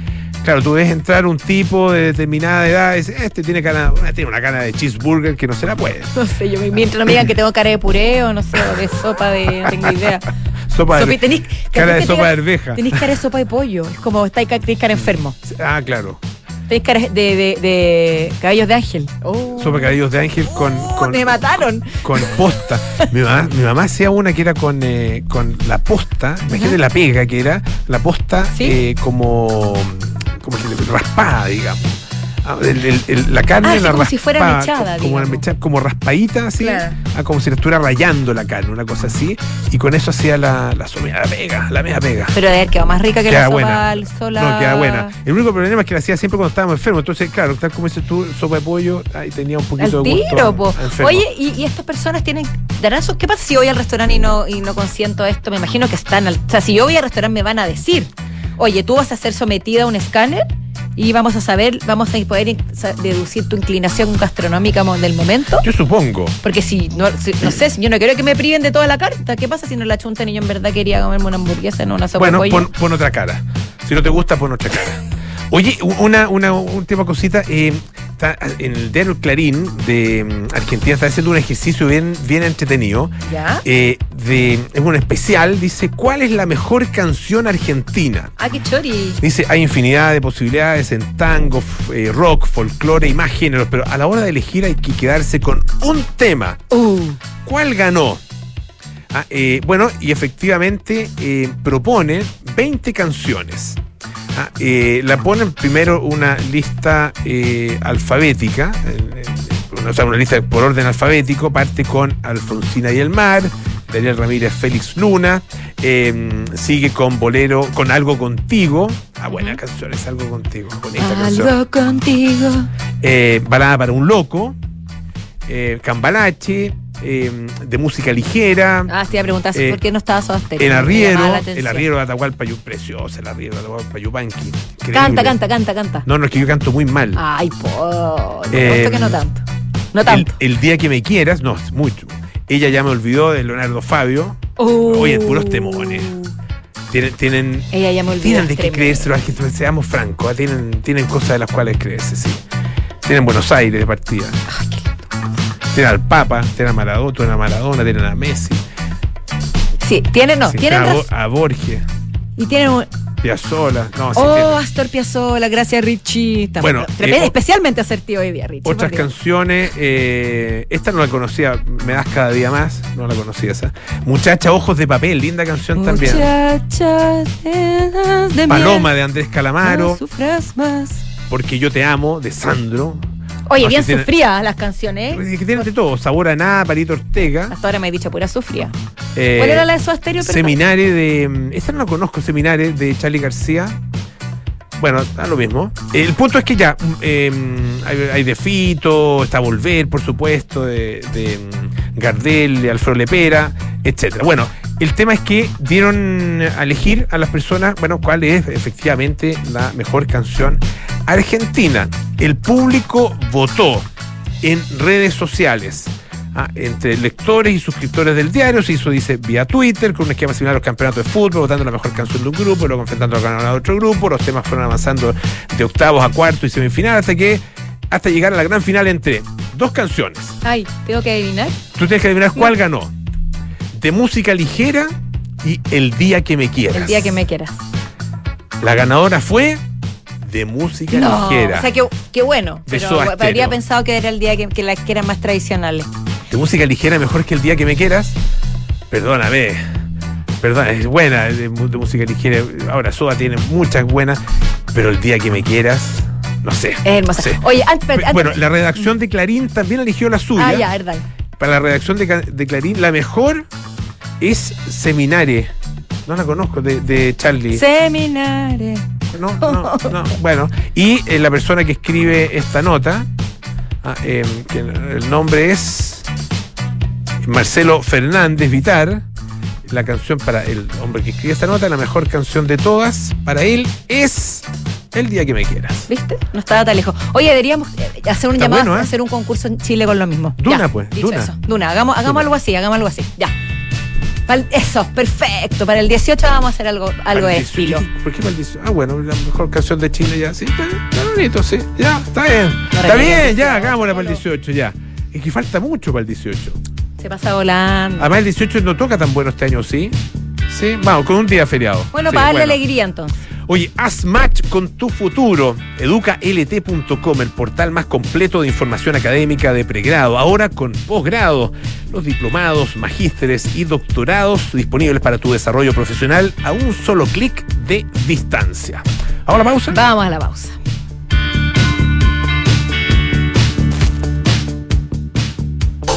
claro, tú ves entrar un tipo de determinada edad y dices, este tiene cara, tiene una cara de cheeseburger que no se la puede. No sé, yo mientras no me digan que tengo cara de puré o no sé, o de sopa de. no tengo idea. Sopa de, Sopi- tenís- cara de sopa de arveja. Tenés cara de sopa de pollo. Es como estáis tenés cara enfermo. Ah, claro. Tenés cara de, de, de cabellos de ángel. Oh. Sopa de cabellos de ángel con, Oh, con, me mataron. con posta. Mi mamá, mi mamá hacía una que era con, eh, con la posta, imagínate la pega que era, la posta ¿Sí? eh, como, como que raspada, digamos. Ah, el- el- el- la carne Ah, sí, la como si fuera mechada, como, mecha- como raspadita así, Claro. ah, como si le estuviera rayando la carne, una cosa así, y con eso hacía la, la sopa, la pega, la media pega. Pero de haber quedado más rica que Queda la sopa buena. al sola. No, queda buena. El único problema es que la hacía siempre cuando estábamos enfermos. Entonces, claro, tal como dices tú, sopa de pollo, ahí tenía un poquito Al de tiro, po. Oye, ¿y, y estas personas tienen. ¿darán ¿Qué pasa si voy al restaurante y no, y no consiento esto? Me imagino que están. al- o sea, si yo voy al restaurante me van a decir, oye, tú vas a ser sometida a un escáner y vamos a saber, vamos a poder deducir tu inclinación gastronómica del momento. Yo supongo. Porque si no, si- no sé, yo no quiero que me priven de toda la carta. ¿Qué pasa si no la chuntan y yo en verdad quería comerme una hamburguesa, no una sopa Bueno, de pollo? pon, pon otra cara. Si no te gusta, pon otra cara. Oye, una, una última cosita. eh, está en el diario Clarín de mm, Argentina está haciendo un ejercicio bien, bien entretenido. ¿Ya? eh, de, es un especial, dice, ¿cuál es la mejor canción argentina? Ah, qué chori. Dice, hay infinidad de posibilidades en tango, eh, rock, folclore y más géneros, pero a la hora de elegir hay que quedarse con un tema. Uh, ¿Cuál ganó? Ah, eh, bueno, y efectivamente propone 20 canciones. Ah, eh, la ponen primero una lista eh, alfabética, o sea, una lista por orden alfabético, parte con Alfonsina y el Mar, Daniel Ramírez, Félix Luna, eh, sigue con Bolero, con Algo Contigo, ah, buena canción, es Algo Contigo, bonita canción. algo contigo. Eh, Balada para un Loco, eh, Cambalache, eh, de música ligera, Ah, te iba a preguntar Eh, por qué no estaba Soda Stereo. el arriero, el arriero de Atahualpa precioso, el arriero de Atahualpa Yupanqui. Canta, canta, canta, canta. No, no, es que yo canto muy mal. Ay, po. Eh, que no tanto. No tanto. el día que me quieras, no, es mucho. Ella ya me olvidó de Leonardo Fabio. Uh. Oye, puros temones. Tienen, tienen, Ella ya me olvidó. tienen de qué creerse los argentinos, seamos francos, ¿ah? tienen, tienen cosas de las cuales creerse, sí. Tienen Buenos Aires de partida. Ay. Tienen al Papa, tienen a Maradona, tienen a Maradona, tienen a Messi. Sí, tienen, no, sí, tienen a, Bo- razón. a Borges, Y tienen un. Piazzola. No, sí, Oh, tienen Astor Piazzolla, gracias Richie. Bueno, eh, especialmente asertivo hoy día, Richie. otras canciones. eh, esta no la conocía, me das cada día más. No la conocía esa. Muchacha, ojos de papel, linda canción también. Muchacha, llenas de Paloma de Andrés no Calamaro, sufras más. Porque yo te amo, de Sandro. Oye, No, bien tiene- sufría las canciones. ¿eh? Que tiene de todo, sabor a nada, Parito Ortega. Hasta ahora me he dicho pura sufría. eh, ¿Cuál era la de su asterio? Seminare de. Esta no la conozco, Seminare de Charlie García. Bueno, da lo mismo. El punto es que ya mm, eh, hay, hay de Fito, está Volver, por supuesto, de, de, mm, Gardel, de Alfredo Lepera, etcétera. Bueno, el tema es que dieron a elegir a las personas, bueno, cuál es efectivamente la mejor canción argentina. El público votó en redes sociales. Ah, entre lectores y suscriptores del diario se hizo, dice, vía Twitter, con un esquema similar a los campeonatos de fútbol, votando la mejor canción de un grupo, luego enfrentando a ganar a otro grupo, los temas fueron avanzando de octavos a cuartos y semifinal hasta que hasta llegar a la gran final entre dos canciones. Ay, tengo que adivinar. Tú tienes que adivinar cuál ganó. De música ligera y El día que me quieras. El día que me quieras. La ganadora fue de música No, ligera. o sea, qué, qué bueno. De Pero Soda habría Stereo. pensado que era el día que, que las que eran más tradicionales. de música ligera mejor que el día que me quieras. Perdóname. Perdón, es buena de, música ligera. Ahora, Soda tiene muchas buenas, pero el día que me quieras, no sé. Es hermosa. no sé. Oye, antes, antes- bueno, la redacción de Clarín también eligió la suya. Ah, ya, verdad. Para la redacción de Clarín, la mejor es Seminare. No la conozco, de, de Charlie. Seminare. No, no, no. Bueno, y eh, la persona que escribe esta nota, ah, eh, que el nombre es Marcelo Fernández Vitar. La canción para el hombre que escribe esta nota, la mejor canción de todas, para él es El día que me quieras. ¿Viste? No estaba tan lejos. Oye, deberíamos eh, hacer un Está llamado, bueno, ¿eh? hacer un concurso en Chile con lo mismo. Duna, Ya, pues, dicho Duna. eso. Duna, hagamos, hagamos Duna. algo así, hagamos algo así. Ya. Pa'l- eso, perfecto. Para el 18 vamos a hacer algo, algo de estilo. ¿Por qué maldición? Ah, bueno, la mejor canción de Chile ya. Sí, está, está bonito, sí. Ya, está bien. está bien, ya, hagámosla para el Pablo. 18, ya. Es que falta mucho para el 18. Se pasa volando. Además, el 18 no toca tan bueno este año, ¿sí? Sí, vamos, con un día feriado. bueno, Sí, para darle alegría entonces. Oye, haz match con tu futuro. EducaLT.com, el portal más completo de información académica de pregrado, ahora con posgrado. Los diplomados, magísteres y doctorados disponibles para tu desarrollo profesional a un solo clic de distancia. ¿Ahora pausa? Vamos a la pausa.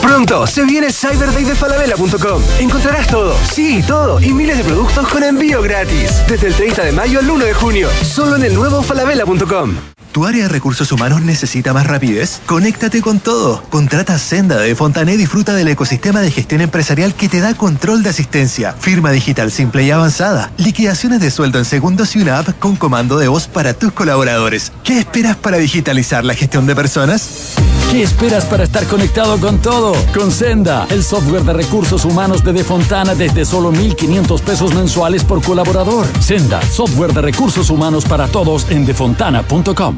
Pronto se viene Cyber Day de Falabella.com. Encontrarás todo, sí, todo y miles de productos con envío gratis. Desde el 30 de mayo al 1 de junio, solo en el nuevo Falabella.com. ¿Tu área de recursos humanos necesita más rapidez? Conéctate con todo. Contrata Senda de Fontané y disfruta del ecosistema de gestión empresarial que te da control de asistencia, firma digital simple y avanzada, liquidaciones de sueldo en segundos y una app con comando de voz para tus colaboradores. ¿Qué esperas para digitalizar la gestión de personas? ¿Qué esperas para estar conectado con todo? Con Senda, el software de recursos humanos de Defontana desde solo 1.500 pesos mensuales por colaborador. Senda, software de recursos humanos para todos en defontana.com.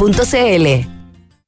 www.exacon.cl.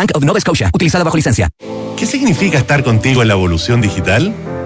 Bank of Nova Scotia, utilizada bajo licencia. ¿Qué significa estar contigo en la evolución digital?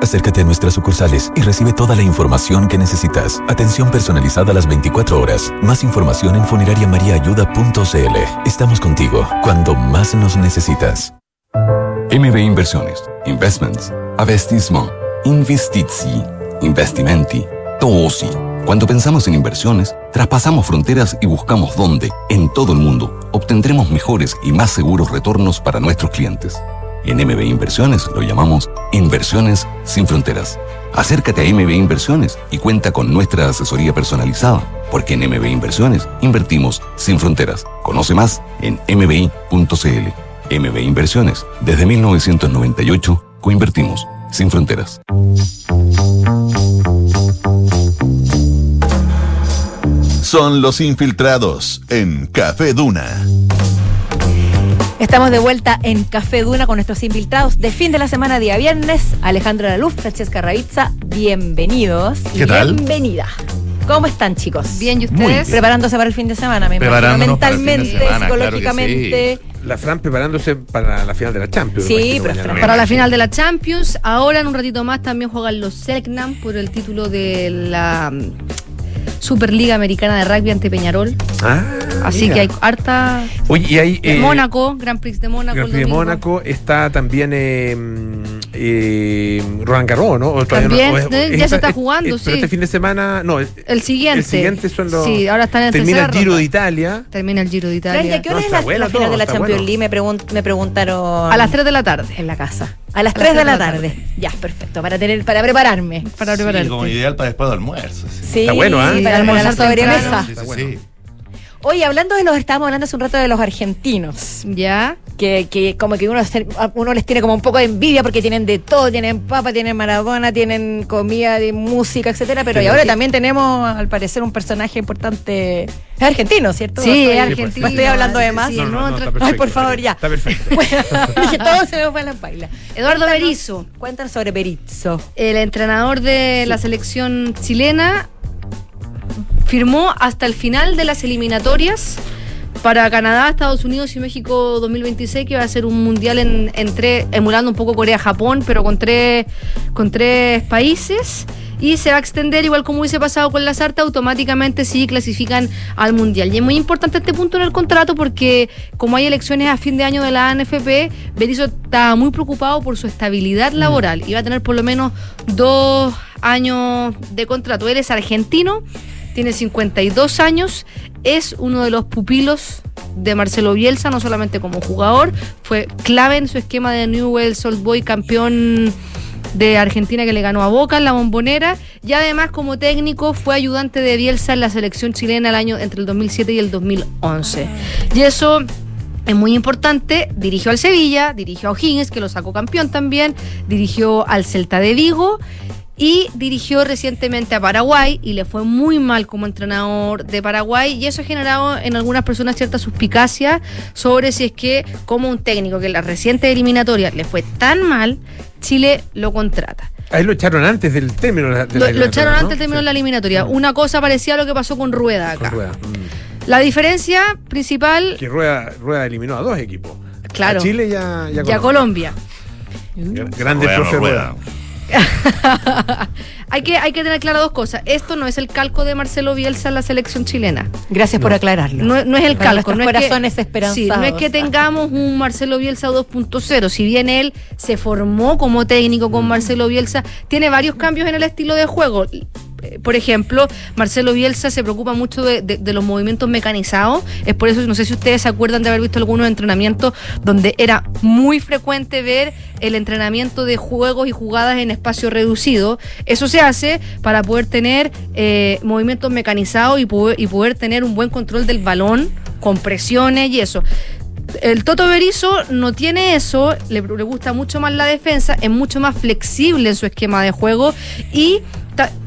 Acércate a nuestras sucursales y recibe toda la información que necesitas. Atención personalizada a las 24 horas. Más información en funerariamariaayuda.cl. Estamos contigo cuando más nos necesitas. MB Inversiones, Investments, Avestismo, Investizi, Investimenti, Tosi. Cuando pensamos en inversiones, traspasamos fronteras y buscamos dónde, en todo el mundo, obtendremos mejores y más seguros retornos para nuestros clientes. En MB Inversiones lo llamamos Inversiones sin Fronteras. Acércate a MB Inversiones y cuenta con nuestra asesoría personalizada, porque en MB Inversiones invertimos sin fronteras. Conoce más en mbi.cl. MB Inversiones, desde 1998, coinvertimos sin fronteras. Son los infiltrados en Café Duna. Estamos de vuelta en Café Duna con nuestros infiltrados de fin de la semana, día viernes. Alejandro Laluz, Francesca Ravizza, bienvenidos. y ¿Qué tal? Bienvenida. ¿Cómo están, chicos? Bien, ¿y ustedes? bien. Preparándose para el fin de semana, me imagino. Para Mentalmente, semana, claro que psicológicamente. La Fran preparándose para la final de la Champions. Sí, pero mañana. Para la final de la Champions, ahora en un ratito más también juegan los Selknam por el título de la Superliga Americana de Rugby ante Peñarol. Ah, Así mira. que hay harta. Oye, y hay. eh, Mónaco, Grand Prix de Mónaco. Gran el Prix de. Mónaco está también eh, eh, Roland Garros, ¿no? ¿O todavía También, no? O es- eh, es ya esta- se está es- jugando, es- Pero sí. este fin de semana, no. El, El siguiente. el siguiente son los. Sí, ahora están en Termina el Giro ronda. de Italia. Termina el Giro de ¿y Italia. a qué hora No, es la, bueno la final todo, de la Champions bueno. League? Me, pregun- me preguntaron. A las 3 de la tarde. En la casa. A las A 3 las de la tres de la tarde. Ya, perfecto. Para tener, para prepararme. Para Sí, prepararte. como ideal para después del almuerzo. sí. Sí, Está bueno, para, Sí, para la almorzar sobremesa. Sí, Está sí, bueno. Oye, hablando de los, estábamos hablando hace un rato de los argentinos. Ya. Que, que como que uno, uno les tiene como un poco de envidia porque tienen de todo, tienen papa, tienen Maradona, tienen comida, de música, etcétera, pero y ahora también tenemos al parecer un personaje importante es argentino, ¿cierto? Sí, Estoy- es pues. argentino. ¿Me estoy hablando de más? Sí, No, no, no, tra- está perfecto, Ay, por favor, ya. Está perfecto. Bueno, dije, todo se me fue a la baila. Eduardo Berizzo. Cuéntanos sobre Berizzo. el entrenador de la selección chilena firmó hasta el final de las eliminatorias para Canadá, Estados Unidos y México 2026, que va a ser un mundial en, en tres- emulando un poco Corea-Japón, pero con tres, con tres países. Y se va a extender, igual como hubiese pasado con la Sarta, automáticamente si clasifican al Mundial. Y es muy importante este punto en el contrato porque como hay elecciones a fin de año de la ANFP, Berizzo está muy preocupado por su estabilidad laboral y va a tener por lo menos dos años de contrato. Él es argentino, tiene 52 años, es uno de los pupilos de Marcelo Bielsa, no solamente como jugador, fue clave en su esquema de Newell's Old Boy campeón de Argentina que le ganó a Boca en la bombonera y además como técnico fue ayudante de Bielsa en la selección chilena el año entre el 2007 y el 2011. Y eso es muy importante, dirigió al Sevilla, dirigió a O'Higgins que lo sacó campeón también, dirigió al Celta de Vigo y dirigió recientemente a Paraguay y le fue muy mal como entrenador de Paraguay y eso ha generado en algunas personas cierta suspicacia sobre si es que como un técnico que en la reciente eliminatoria le fue tan mal, Chile lo contrata. A él lo echaron antes del término de la, la Lo, lo echaron eliminatoria, antes del término de la Sí. eliminatoria. Una cosa parecía a lo que pasó con Rueda acá. Con Rueda. Mm. La diferencia principal, Que Rueda, Rueda eliminó a dos equipos. Claro. A Chile y a, y a y a Colombia. Gra- Grande Rueda profe rueda. Rueda. hay, que, hay que tener claro dos cosas. Esto no es el calco de Marcelo Bielsa en la selección chilena. Gracias por aclararlo. No, no es el Para calco. No es, corazones que, esperanzados. sí, no es que tengamos un Marcelo Bielsa 2.0. Si bien él se formó como técnico con Marcelo Bielsa, tiene varios cambios en el estilo de juego. Eh, Por ejemplo, Marcelo Bielsa se preocupa mucho de, los movimientos mecanizados. Es por eso, no sé si ustedes se acuerdan de haber visto algunos entrenamientos donde era muy frecuente ver el entrenamiento de juegos y jugadas en espacio reducido. Eso se hace para poder tener eh, movimientos mecanizados y poder, tener un buen control del balón con presiones y eso. El Toto Berizo no tiene eso, le gusta mucho más la defensa, es mucho más flexible en su esquema de juego y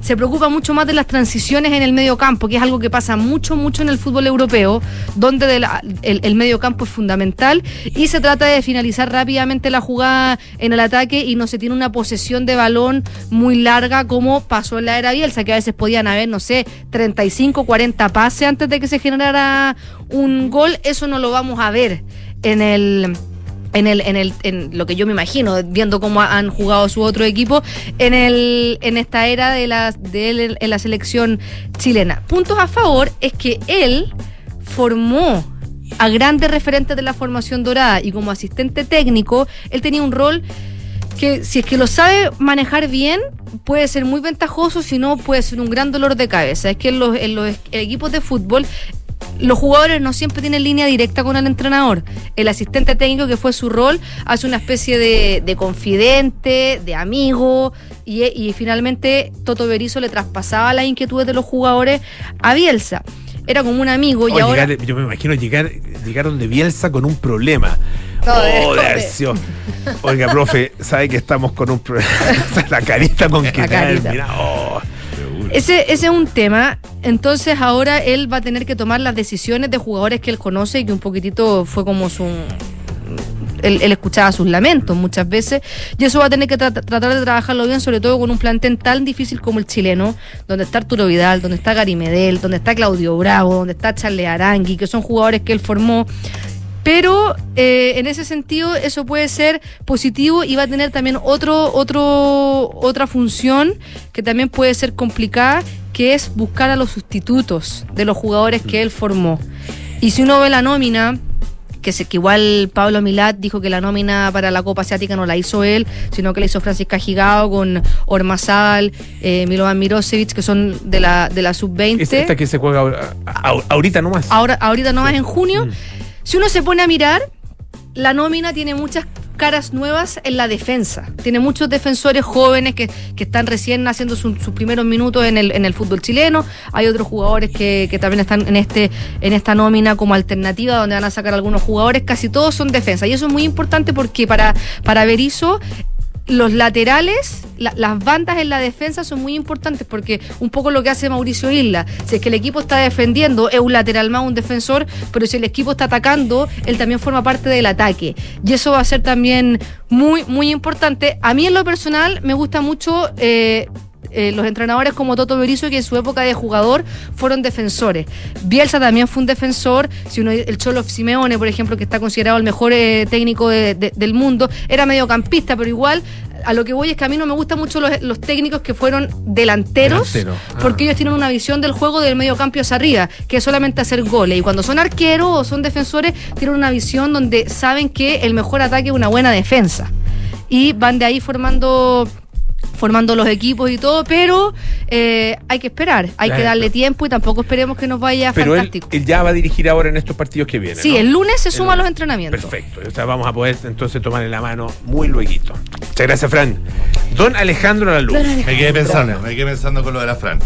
se preocupa mucho más de las transiciones en el medio campo, que es algo que pasa mucho, mucho en el fútbol europeo, donde el, el medio campo es fundamental y se trata de finalizar rápidamente la jugada en el ataque y no se tiene una posesión de balón muy larga como pasó en la era Bielsa, que a veces podían haber, no sé, 35, 40 pases antes de que se generara un gol, eso no lo vamos a ver en el en el en el en lo que yo me imagino viendo cómo han jugado su otro equipo en el en esta era de la de él en la selección chilena. Puntos a favor es que él formó a grandes referentes de la formación dorada y como asistente técnico él tenía un rol que si es que lo sabe manejar bien, puede ser muy ventajoso, si no puede ser un gran dolor de cabeza. Es que en los, en los equipos de fútbol los jugadores no siempre tienen línea directa con el entrenador. El asistente técnico, que fue su rol, hace una especie de, de confidente, de amigo, y, y finalmente Toto Berizo le traspasaba las inquietudes de los jugadores a Bielsa. Era como un amigo y Oye, ahora... llegar- yo me imagino llegar, llegar donde Bielsa con un problema. Oh, Oiga, profe, sabe que estamos con un problema. la carita con que La carita. mira, oh. Ese, ese es un tema. Entonces ahora él va a tener que tomar las decisiones de jugadores que él conoce y que un poquitito fue como su... Él, escuchaba sus lamentos muchas veces y eso va a tener que tra- tratar de trabajarlo bien, sobre todo con un plantel tan difícil como el chileno, donde está Arturo Vidal, donde está Gary Medel, donde está Claudio Bravo, donde está Charles Arangui, que son jugadores que él formó. Pero eh, en ese sentido eso puede ser positivo y va a tener también otro, otro, otra función que también puede ser complicada, que es buscar a los sustitutos de los jugadores que él formó. Y si uno ve la nómina, que, se, que igual Pablo Milat dijo que la nómina para la Copa Asiática no la hizo él, sino que la hizo Francisca Gigao con Ormazal, eh, Milovan Mirosevic, que son de la, de la sub-20. Es esta que se juega ahora- a- ahorita nomás. Ahora, ahorita nomás en junio. Si uno se pone a mirar, la nómina tiene muchas caras nuevas en la defensa. Tiene muchos defensores jóvenes que, que están recién haciendo su- sus primeros minutos en el, en el fútbol chileno. Hay otros jugadores que, que también están en este en esta nómina como alternativa donde van a sacar algunos jugadores. Casi todos son defensa. Y eso es muy importante porque para, para Berizzo los laterales, la- las bandas en la defensa son muy importantes porque un poco lo que hace Mauricio Isla, si es que el equipo está defendiendo, es un lateral más un defensor, pero si el equipo está atacando, él también forma parte del ataque. Y eso va a ser también muy, muy importante. A mí en lo personal me gusta mucho... eh, eh, los entrenadores como Toto Berizzo que en su época de jugador fueron defensores. Bielsa también fue un defensor. Si uno el Cholo Simeone, por ejemplo, que está considerado el mejor eh, técnico de- de- del mundo, era mediocampista, pero igual a lo que voy es que a mí no me gustan mucho los, los técnicos que fueron delanteros, Delantero, ah. porque ellos tienen una visión del juego del medio campo hacia arriba, que es solamente hacer goles. Y cuando son arqueros o son defensores, tienen una visión donde saben que el mejor ataque es una buena defensa. Y van de ahí formando formando los equipos y todo, pero eh, hay que esperar, hay que darle tiempo y tampoco esperemos que nos vaya Pero él, fantástico. él ya va a dirigir ahora en estos partidos que vienen. Sí, ¿no? el lunes se suma a los entrenamientos. Perfecto. O sea, vamos a poder entonces tomar en la mano muy luego. Muchas gracias, Fran. Don Alejandro Laluz. Me quedé pensando, me quedé pensando con lo de la Fran.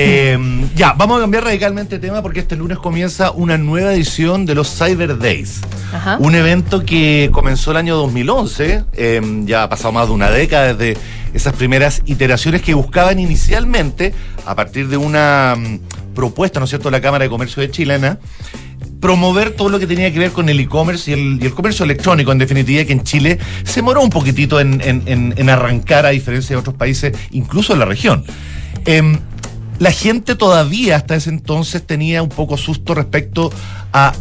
Eh, ya, vamos a cambiar radicalmente de tema porque este lunes comienza una nueva edición de los Cyber Days. Ajá. Un evento que comenzó el año 2011, eh, ya ha pasado más de una década desde esas primeras iteraciones que buscaban inicialmente, a partir de una mm, propuesta, ¿no es cierto?, de la Cámara de Comercio de Chilena, promover todo lo que tenía que ver con el e-commerce y el, y el comercio electrónico, en definitiva, que en Chile se demoró un poquitito en, en- en- en arrancar a diferencia de otros países, incluso en la región. Em, la gente todavía hasta ese entonces tenía un poco susto respecto a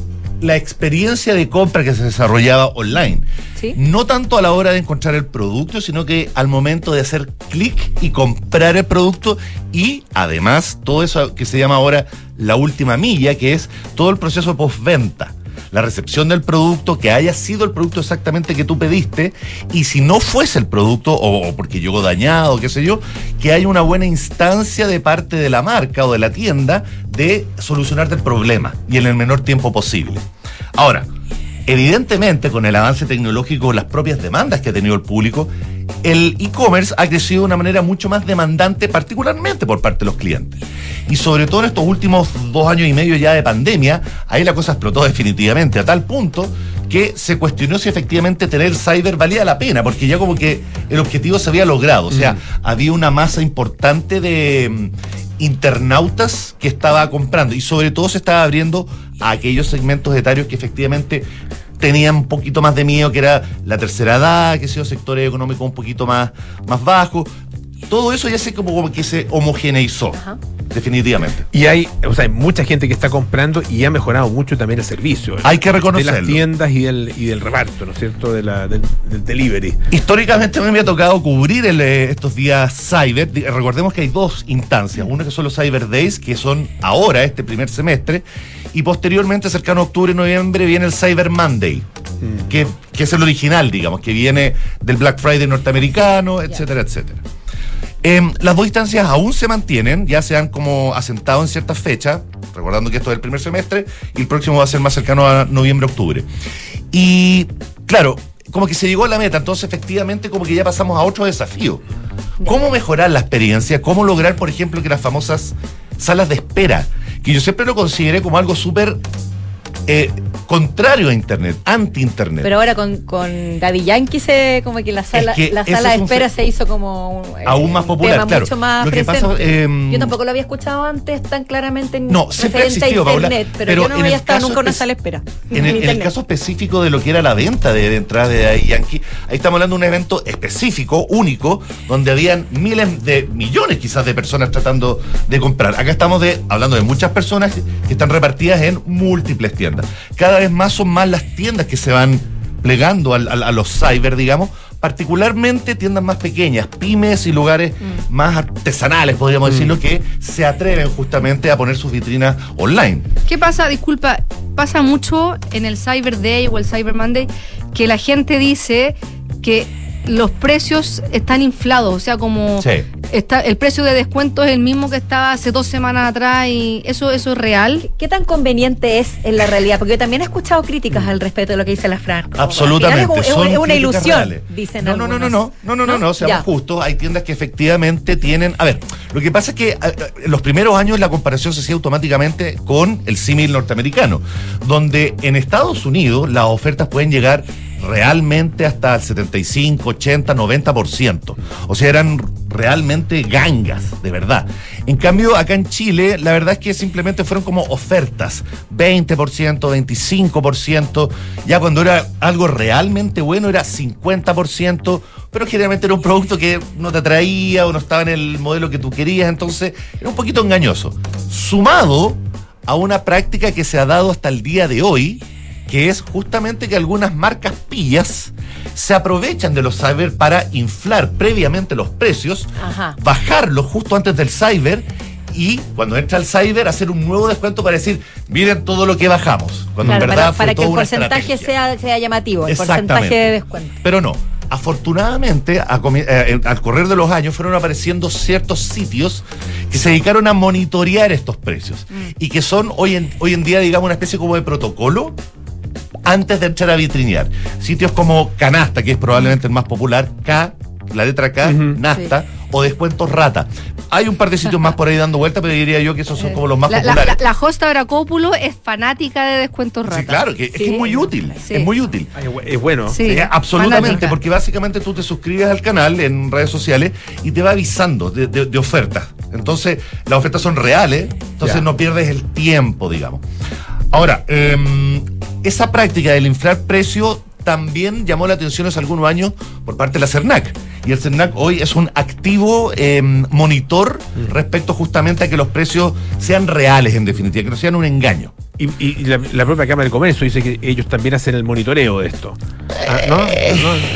la experiencia de compra que se desarrollaba online. Sí. No tanto a la hora de encontrar el producto, sino que al momento de hacer clic y comprar el producto y además todo eso que se llama ahora la última milla, que es todo el proceso postventa. La recepción del producto, que haya sido el producto exactamente que tú pediste, y si no fuese el producto, o, porque llegó dañado, qué sé yo, que haya una buena instancia de parte de la marca o de la tienda de solucionarte el problema y en el menor tiempo posible. Ahora, Evidentemente, con el avance tecnológico, las propias demandas que ha tenido el público, el e-commerce ha crecido de una manera mucho más demandante, particularmente por parte de los clientes. Y sobre todo en estos últimos dos años y medio ya de pandemia, ahí la cosa explotó definitivamente, a tal punto que se cuestionó si efectivamente tener cyber valía la pena, porque ya como que el objetivo se había logrado. O sea, había una masa importante de mm, internautas que estaba comprando y sobre todo se estaba abriendo a aquellos segmentos etarios que efectivamente tenían un poquito más de miedo, que era la tercera edad, que sea sectores económicos un poquito más, más bajos. Todo eso ya se como, que se homogeneizó, definitivamente. Y hay, o sea, hay mucha gente que está comprando y ha mejorado mucho también el servicio. Hay que De las reconocerlo. tiendas y del, y del reparto, ¿no es cierto? De la, del, del delivery. Históricamente a mí me ha tocado cubrir el, eh, estos días Cyber. Recordemos que hay dos instancias. Una que son los Cyber Days, que son ahora, este primer semestre. Y posteriormente, cercano a octubre, noviembre, viene el Cyber Monday. Que, que es el original, digamos, que viene del Black Friday norteamericano, etcétera, etcétera. Em, las dos instancias aún se mantienen, ya se han como asentado en ciertas fechas, recordando que esto es el primer semestre y el próximo va a ser más cercano a noviembre-octubre. Y claro, como que se llegó a la meta, entonces efectivamente como que ya pasamos a otro desafío. ¿Cómo mejorar la experiencia? ¿Cómo lograr, por ejemplo, que las famosas salas de espera, que yo siempre lo consideré como algo súper eh, contrario a Internet, anti-Internet? Pero ahora con, con Daddy Yankee se, como que la sala, que la sala de espera se hizo como eh, Aún más popular, tema claro. mucho más Lo que pasa, em, yo tampoco lo había escuchado antes tan claramente en No, siempre existido, a internet, pero, pero yo no había estado nunca en una sala de espera. En el, en el internet. caso específico de lo que era la venta de, de entradas de Daddy Yankee, ahí estamos hablando de un evento específico, único, donde habían miles de millones quizás de personas tratando de comprar. Acá estamos de, hablando de muchas personas que están repartidas en múltiples tiendas. Cada vez más son más las tiendas que se van plegando al- al- a los cyber, digamos, particularmente tiendas más pequeñas, pymes y lugares más artesanales, podríamos decirlo, que se atreven justamente a poner sus vitrinas online. ¿Qué pasa? Disculpa, pasa mucho en el Cyber Day o el Cyber Monday que la gente dice que los precios están inflados, o sea, como Sí. está el precio de descuento es el mismo que estaba hace dos semanas atrás y eso eso es real. ¿Qué tan conveniente es en la realidad? Porque yo también he escuchado críticas al respecto de lo que dice la Fran. Absolutamente. Es, es una ilusión, reales. dicen no, no, no, no, no, no, no, no, no, seamos Ya. justos. Hay tiendas que efectivamente tienen. A ver, lo que pasa es que eh, en los primeros años la comparación se hacía automáticamente con el símil norteamericano, donde en Estados Unidos las ofertas pueden llegar realmente hasta el 75, 80, 90%. O sea, eran realmente gangas, de verdad. En cambio, acá en Chile, la verdad es que simplemente fueron como ofertas. 20%, 25%. Ya cuando era algo realmente bueno era 50%, pero generalmente era un producto que no te atraía o no estaba en el modelo que tú querías, entonces era un poquito engañoso. Sumado a una práctica que se ha dado hasta el día de hoy, que es justamente que algunas marcas pillas se aprovechan de los cyber para inflar previamente los precios, Ajá. bajarlos justo antes del cyber y cuando entra el cyber hacer un nuevo descuento para decir, miren todo lo que bajamos. Cuando Claro, en para, verdad fue para que el porcentaje sea, sea llamativo, el porcentaje de descuento. Pero no. Afortunadamente, a comi- eh, al correr de los años fueron apareciendo ciertos sitios que se dedicaron a monitorear estos precios y que son hoy en, hoy en día, digamos, una especie como de protocolo antes de entrar a vitrinear. Sitios como Canasta, que es probablemente el más popular, K, la letra K, Nasta, o Descuentos Rata. Hay un par de sitios más por ahí dando vuelta, pero diría yo que esos son como los más La, la, populares. la, la hosta Veracópulo es fanática de descuentos rata. Sí, claro, que, es que es muy útil, Sí. es muy útil. Es bueno. Sí, Eh, absolutamente, fanática. porque básicamente tú te suscribes al canal en redes sociales y te va avisando de, de- de ofertas. Entonces, las ofertas son reales, entonces Ya. no pierdes el tiempo, digamos. Ahora, eh, esa práctica del inflar precio también llamó la atención hace algunos años por parte de la CERNAC. Y el CERNAC hoy es un activo eh, monitor respecto justamente a que los precios sean reales, en definitiva, que no sean un engaño. Y, y la, la propia Cámara de Comercio dice que ellos también hacen el monitoreo de esto. Ah, ¿No? No.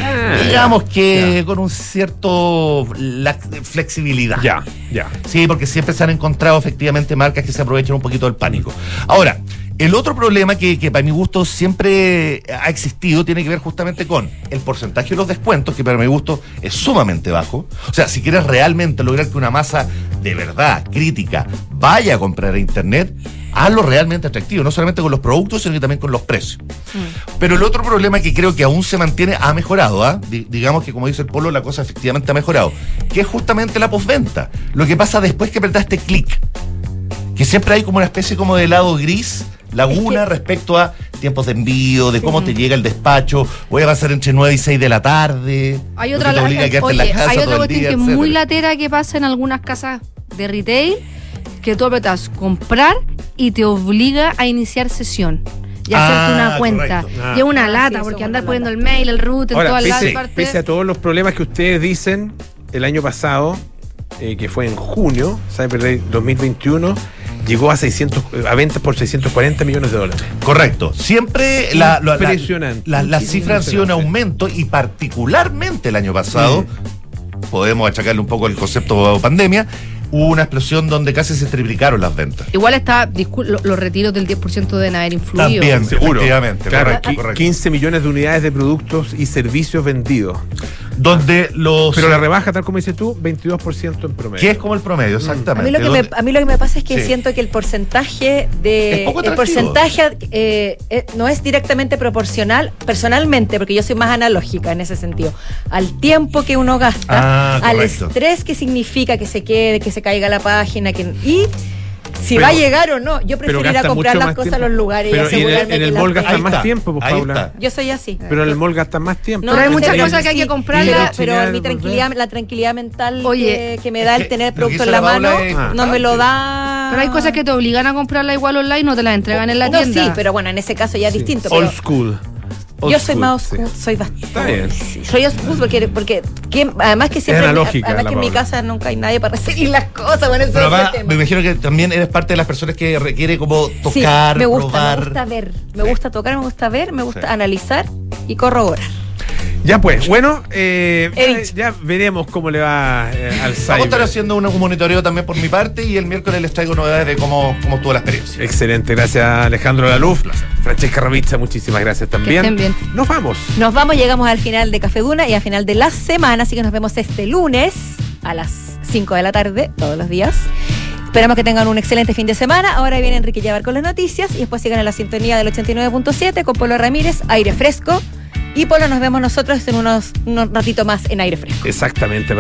Ah, Digamos que con un cierto lax- flexibilidad. Ya, ya. Sí, porque siempre se han encontrado efectivamente marcas que se aprovechan un poquito del pánico. Ahora, el otro problema que, que para mi gusto siempre ha existido tiene que ver justamente con el porcentaje de los descuentos, que para mi gusto es sumamente bajo. O sea, si quieres realmente lograr que una masa de verdad crítica vaya a comprar a Internet, hazlo realmente atractivo, no solamente con los productos, sino que también con los precios. Pero el otro problema que creo que aún se mantiene ha mejorado, ¿ah? Di- digamos que como dice el Polo, la cosa efectivamente ha mejorado, que es justamente la postventa. Lo que pasa después que apretaste clic, que siempre hay como una especie como de lado gris, laguna respecto a tiempos de envío, de cómo te llega el despacho, voy a pasar entre 9 y 6 de la tarde. Hay otra, que te obliga a quedarte en la oye, casa hay todo otra el cuestión día, que es muy latera que pasa en algunas casas de retail, que tú apretas comprar y te obliga a iniciar sesión. Y Ah, hacerte una cuenta. correcto. Ah. Y es una Ah, lata, sí, porque andar poniendo el mail, el root, en Ahora, todas las pese, partes. pese a todos los problemas que ustedes dicen, el año pasado, eh, que fue en junio, Cyber Day 2021, llegó a 600, eh, a ventas por 640 millones de dólares. Correcto. Siempre la, la- la- la- las cifras han sido en aumento y particularmente el año pasado, podemos achacarle un poco el concepto de pandemia, hubo una explosión donde casi se triplicaron las ventas. Igual está, los retiros del 10% deben haber influido. También, Seguro. efectivamente, Claro, correcto. 15 millones de unidades de productos y servicios vendidos. Donde los... Pero la rebaja, tal como dices tú, 22% en promedio. que es como el promedio, A exactamente. mí, lo que me, a mí lo que me pasa es que Sí. siento que el porcentaje de. Es poco el porcentaje eh, eh, no es directamente proporcional, personalmente, porque yo soy más analógica en ese sentido, al tiempo que uno gasta, Ah, al estrés que significa que se quede, que se caiga la página, que, y si Pero- va a llegar o no. Yo prefiero ir a comprar las cosas tiempo. a los lugares Pero y en el- asegurarme en el que mall más está, tiempo, pues, Paula. Yo soy así. Pero en el mall gastan más tiempo. No, Pero hay muchas cosas que hay que comprarlas. Pero, mi tranquilidad, la tranquilidad mental Oye, que, que me da el tener el producto en la mano es no me lo importante. da. Pero hay cosas que te obligan a comprarla igual online, no te las entregan en la no, tienda. sí, pero bueno, en ese caso ya es distinto. Old school. Yo soy más sí. soy bastante. Está bien. sí, soy school porque, porque ¿quién- además que siempre. analógica, además la que en mi casa nunca hay nadie para recibir las cosas. Bueno, eso Pero es además, me imagino que también eres parte de las personas que requiere como Sí, tocar, me gusta, probar. me gusta ver, me gusta tocar, me gusta ver, me gusta analizar y corroborar. Ya pues, bueno, eh, ya, veremos cómo le va eh, al Vamos a estar haciendo un, un monitoreo también por mi parte y el miércoles les traigo novedades de cómo, cómo estuvo la experiencia. Excelente, gracias Alejandro Laluf. Francesca Ravizza, muchísimas gracias también. estén bien. Nos vamos. Nos vamos, llegamos al final de Café Duna y al final de la semana, así que nos vemos este lunes a las 5 de la tarde, todos los días. Esperamos que tengan un excelente fin de semana. Ahora viene Enrique Llevar con las noticias y después sigan en la sintonía del 89.7 con Polo Ramírez, aire fresco. Y Polo, nos vemos nosotros en unos, unos ratito más en aire fresco. Exactamente,